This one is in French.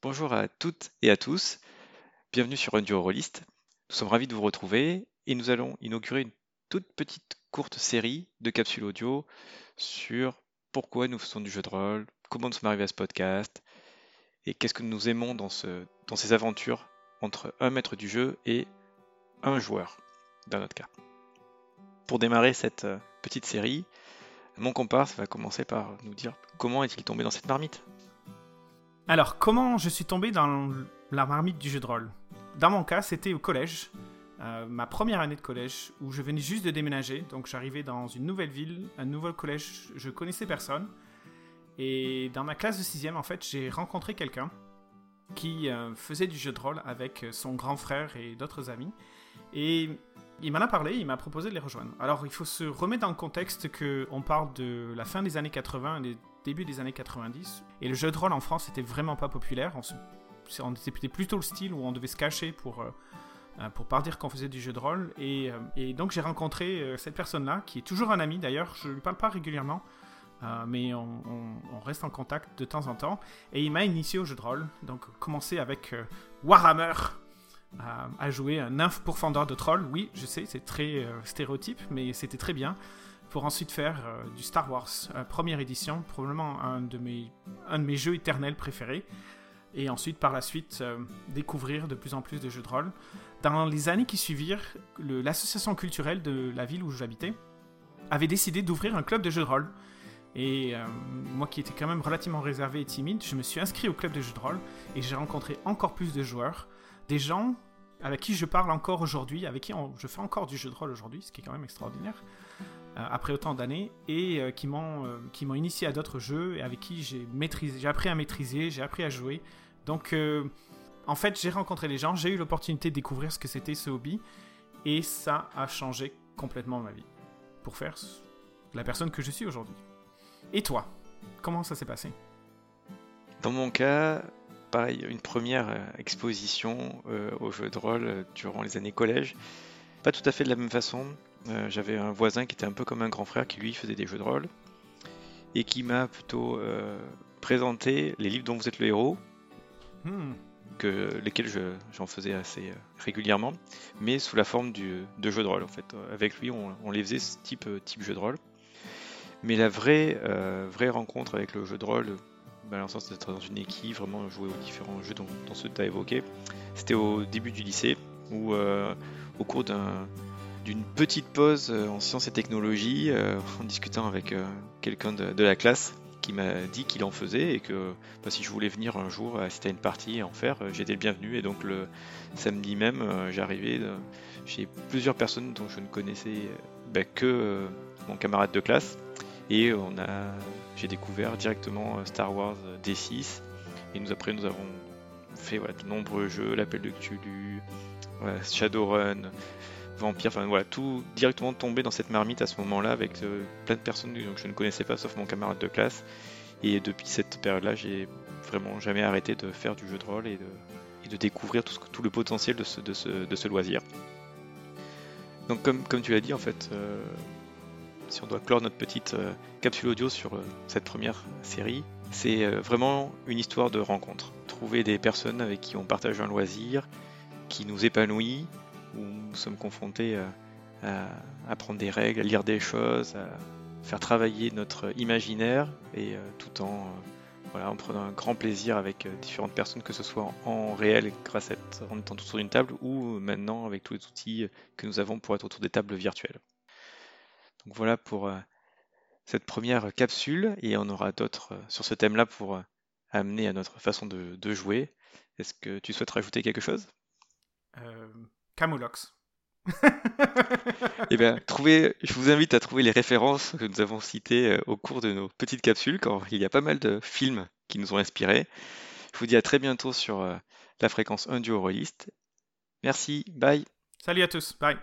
Bonjour à toutes et à tous, bienvenue sur Un Duo Rollist. Nous sommes ravis de vous retrouver et nous allons inaugurer une toute petite courte série de capsules audio sur pourquoi nous faisons du jeu de rôle, comment nous sommes arrivés à ce podcast et qu'est-ce que nous aimons dans, dans ces aventures entre un maître du jeu et un joueur, dans notre cas. Pour démarrer cette euh, petite série, mon comparse va commencer par nous dire comment est-il tombé dans cette marmite. Alors, comment je suis tombé dans la marmite du jeu de rôle? Dans mon cas, c'était au collège, euh, ma première année de collège, où je venais juste de déménager. Donc, j'arrivais dans une nouvelle ville, un nouveau collège, je connaissais personne. Et dans ma classe de 6 en fait, j'ai rencontré quelqu'un qui euh, faisait du jeu de rôle avec son grand frère et d'autres amis. Et il m'en a parlé, il m'a proposé de les rejoindre. Alors, il faut se remettre dans le contexte qu'on parle de la fin des années 80 et début des années 90. Et le jeu de rôle en France était vraiment pas populaire. On, était plutôt le style où on devait se cacher pour, euh, euh, pour pas dire qu'on faisait du jeu de rôle. Et, euh, donc j'ai rencontré cette personne-là, qui est toujours un ami d'ailleurs. Je lui parle pas régulièrement. mais on, reste en contact de temps en temps. Et il m'a initié au jeu de rôle. Donc, commencé avec Warhammer à, jouer un nymphe pourfendeur de troll. Oui, je sais, c'est très stéréotype, mais c'était très bien pour ensuite faire euh, du Star Wars euh, première édition, probablement un de, mes, un de mes jeux éternels préférés, et ensuite par la suite euh, découvrir de plus en plus de jeux de rôle. Dans les années qui suivirent, l'association culturelle de la ville où j'habitais avait décidé d'ouvrir un club de jeux de rôle. Et moi qui étais quand même relativement réservé et timide, je me suis inscrit au club de jeux de rôle et j'ai rencontré encore plus de joueurs, des gens avec qui je parle encore aujourd'hui, avec qui je fais encore du jeu de rôle aujourd'hui, ce qui est quand même extraordinaire. Euh, après autant d'années et euh, qui m'ont euh, qui m'ont initié à d'autres jeux et avec qui j'ai j'ai appris à maîtriser, j'ai appris à jouer. Donc en fait, j'ai rencontré les gens, j'ai eu l'opportunité de découvrir ce que c'était ce hobby et ça a changé complètement ma vie pour faire la personne que je suis aujourd'hui. Et toi, comment ça s'est passé? Dans mon cas, pareil, une première exposition au jeu de rôle durant les années collège. Pas tout à fait de la même façon. Euh, j'avais un voisin qui était un peu comme un grand frère qui lui faisait des jeux de rôle et qui m'a plutôt euh, présenté les livres dont vous êtes le héros, hmm. que, lesquels j'en faisais assez euh, régulièrement, mais sous la forme du, de jeux de rôle en fait. Avec lui, on, les faisait ce type, type jeu de rôle. Mais la vraie, vraie rencontre avec le jeu de rôle, bah, sens d'être dans une équipe, vraiment jouer aux différents jeux dont, tu as évoqués, c'était au début du lycée, où au cours d'un d'une petite pause euh, en sciences et technologies euh, en discutant avec euh, quelqu'un de, la classe qui m'a dit qu'il en faisait et que bah, si je voulais venir un jour assister à une partie et en faire, j'étais le bienvenu. Et donc le samedi même, j'arrivais chez plusieurs personnes dont je ne connaissais bah, que mon camarade de classe. Et on a, j'ai découvert directement Star Wars D6. Et nous après, nous avons fait de nombreux jeux, l'appel de Cthulhu, Shadowrun, vampire, enfin voilà, tout directement tombé dans cette marmite à ce moment-là avec euh, plein de personnes que je ne connaissais pas sauf mon camarade de classe. Et depuis cette période-là, j'ai vraiment jamais arrêté de faire du jeu de rôle et de, découvrir tout, le potentiel de ce, loisir. Donc comme, tu l'as dit, en fait, euh, si on doit clore notre petite euh, capsule audio sur cette première série, c'est vraiment une histoire de rencontre. Trouver des personnes avec qui on partage un loisir, qui nous épanouit, où nous sommes confrontés à, apprendre des règles, à lire des choses, à faire travailler notre imaginaire et euh, tout en, euh, voilà, en prenant un grand plaisir avec euh, différentes personnes, que ce soit en, réel grâce à en étant autour d'une table ou maintenant avec tous les outils que nous avons pour être autour des tables virtuelles. Donc voilà pour cette première capsule et on aura d'autres sur ce thème-là pour amener à notre façon de, de jouer. Est-ce que tu souhaites rajouter quelque chose? Camoulox. eh bien, trouvez, je vous invite à trouver les références que nous avons citées euh, au cours de nos petites capsules, quand il y a pas mal de films qui nous ont inspirés. Je vous dis à très bientôt sur euh, la fréquence 1 du. Merci, bye. Salut à tous, bye.